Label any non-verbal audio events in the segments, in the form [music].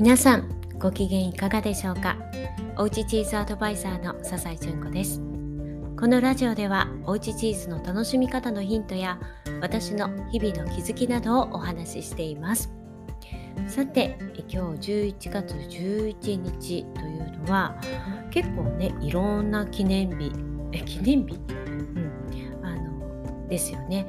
皆さんご機嫌いかがでしょうか？おうちチーズアドバイザーの笹井純子です。このラジオではおうちチーズの楽しみ方のヒントや私の日々の気づきなどをお話ししています。さて今日11月11日というのは結構ねいろんな記念日え記念日？うん。あのですよね。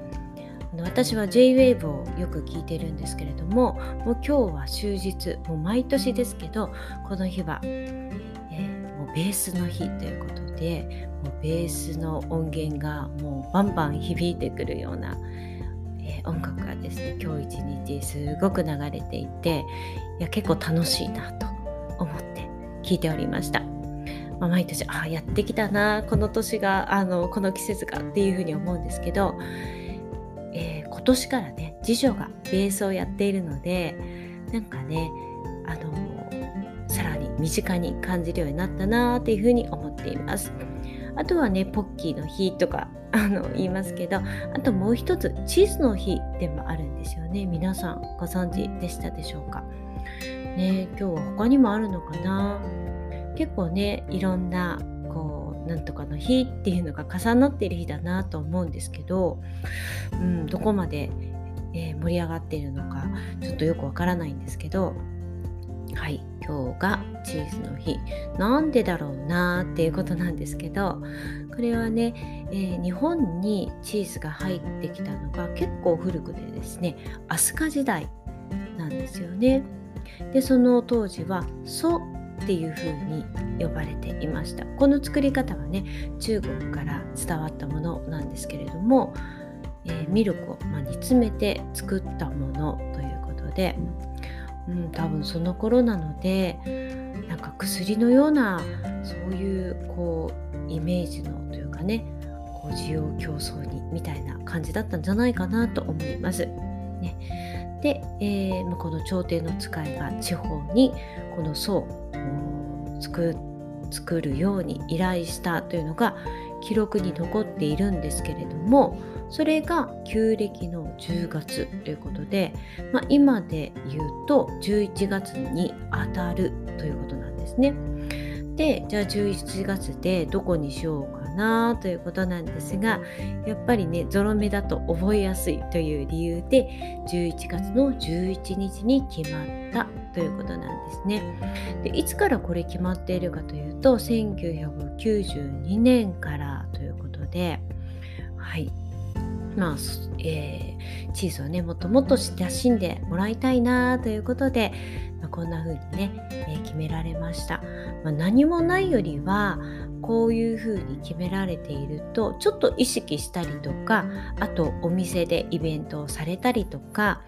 私は J-WAVE をよく聞いてるんですけれどももう今日は終日もう毎年ですけどこの日は、えー、もうベースの日ということでもうベースの音源がもうバンバン響いてくるような、えー、音楽がですね今日一日すごく流れていていや結構楽しいなと思って聞いておりました。まあ、毎年ああやってきたなこの年があのこの季節がっていうふうに思うんですけど、今年からね次女がベースをやっているのでなんかねあの、さらに身近に感じるようになったなっていうふうに思っています。あとはねポッキーの日とかあの言いますけどあともう一つチーズの日でもあるんですよね。皆さんご存知でしたでしょうか？ね今日は他にもあるのかな？結構ねいろんななんとかの日っていうのが重なってる日だなと思うんですけど、うん、どこまで、えー、盛り上がっているのかちょっとよくわからないんですけどはい今日がチーズの日なんでだろうなっていうことなんですけどこれはね、えー、日本にチーズが入ってきたのが結構古くでですね飛鳥時代なんですよね。でその当時は蘇っていう風に呼ばれていましたこの作り方はね中国から伝わったものなんですけれども、えー、ミルクを、まあ、煮詰めて作ったものということで、うん、多分その頃なのでなんか薬のようなそういうこうイメージのというかねこう需要競争にみたいな感じだったんじゃないかなと思います。ね、で、えー、この朝廷の使いが地方にこの宋作作るように依頼したというのが記録に残っているんですけれどもそれが旧暦の10月ということで、まあ、今で言うと11月に当たるということなんですね。でじゃあ11月でどこにしようかなということなんですがやっぱりねゾロ目だと覚えやすいという理由で11月の11日に決まったということなんですね。でいつからこれ決まっているかというと1992年からということではいまあえー、チーズをねもっともっと親しんでもらいたいなということで、まあ、こんな風にね、決められました、まあ、何もないよりはこういう風に決められているとちょっと意識したりとかあとお店でイベントをされたりとか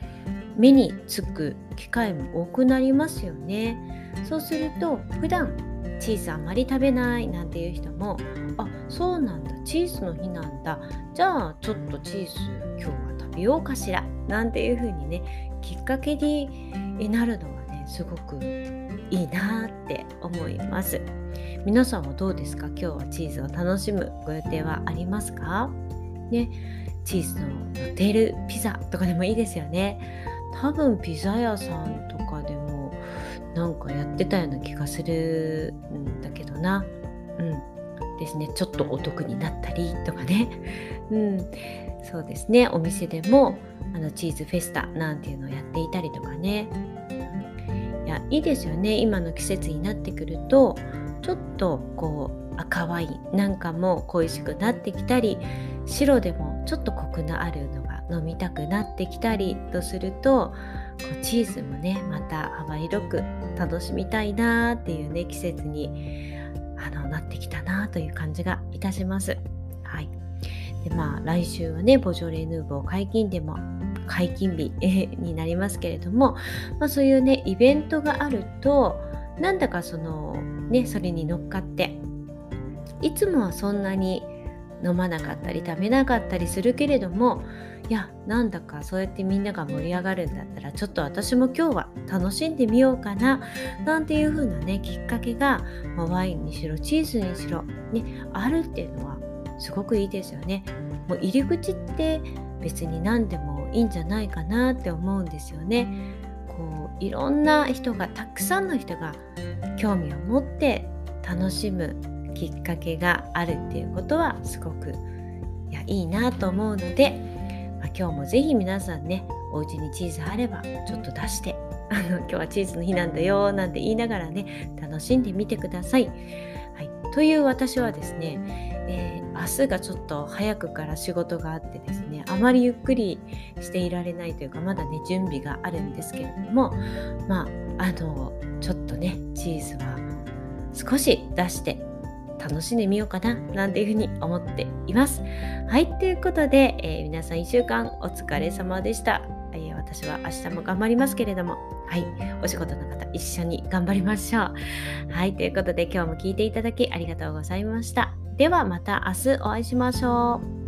目につく機会も多くなりますよね。そうすると普段チーズあんまり食べないなんていう人もあそうなんだチーズの日なんだ。じゃあちょっとチーズ今日は食べようかしら。なんていう風にねきっかけになるのはすごくいいなって思います。皆さんはどうですか？今日はチーズを楽しむご予定はありますか？ねチーズの乗っているピザとかでもいいですよね。多分ピザ屋さんとかでもなんかやってたような気がするんだけどな。うん。ですね。ちょっとお得になったりとかね。[laughs] うん。そうですね。お店でもあのチーズフェスタなんていうのをやっていたりとかね。やいいですよね今の季節になってくるとちょっとこう赤ワインなんかも恋しくなってきたり白でもちょっとコクのあるのが飲みたくなってきたりとするとこうチーズもねまた幅広く楽しみたいなっていうね季節にあのなってきたなという感じがいたします。はいでまあ、来週はねボジョレ・ヌーボー解禁でも解禁日になりますけれども、まあ、そういうねイベントがあるとなんだかそのねそれに乗っかっていつもはそんなに飲まなかったり食べなかったりするけれどもいやなんだかそうやってみんなが盛り上がるんだったらちょっと私も今日は楽しんでみようかななんていう風なねきっかけが、まあ、ワインにしろチーズにしろ、ね、あるっていうのはすごくいいですよね。もう入り口って別に何でもいいんじゃないかなって思うんですよね。こういろんな人がたくさんの人が興味を持って楽しむきっかけがあるっていうことはすごくいやいいなと思うので、まあ、今日もぜひ皆さんねお家にチーズあればちょっと出して [laughs] あの今日はチーズの日なんだよなんて言いながらね楽しんでみてください。はい、という私はですね、えー、明日がちょっと早くから仕事があってですねあまりゆっくりしていられないというかまだね準備があるんですけれどもまああのちょっとねチーズは少し出して楽しんでみようかななんていうふうに思っています。はい、ということで、えー、皆さん1週間お疲れ様でした。えー、私は明日も頑張りますけれども、はい、お仕事の方一緒に頑張りましょう。はい、ということで今日も聞いていただきありがとうございました。ではまた明日お会いしましょう。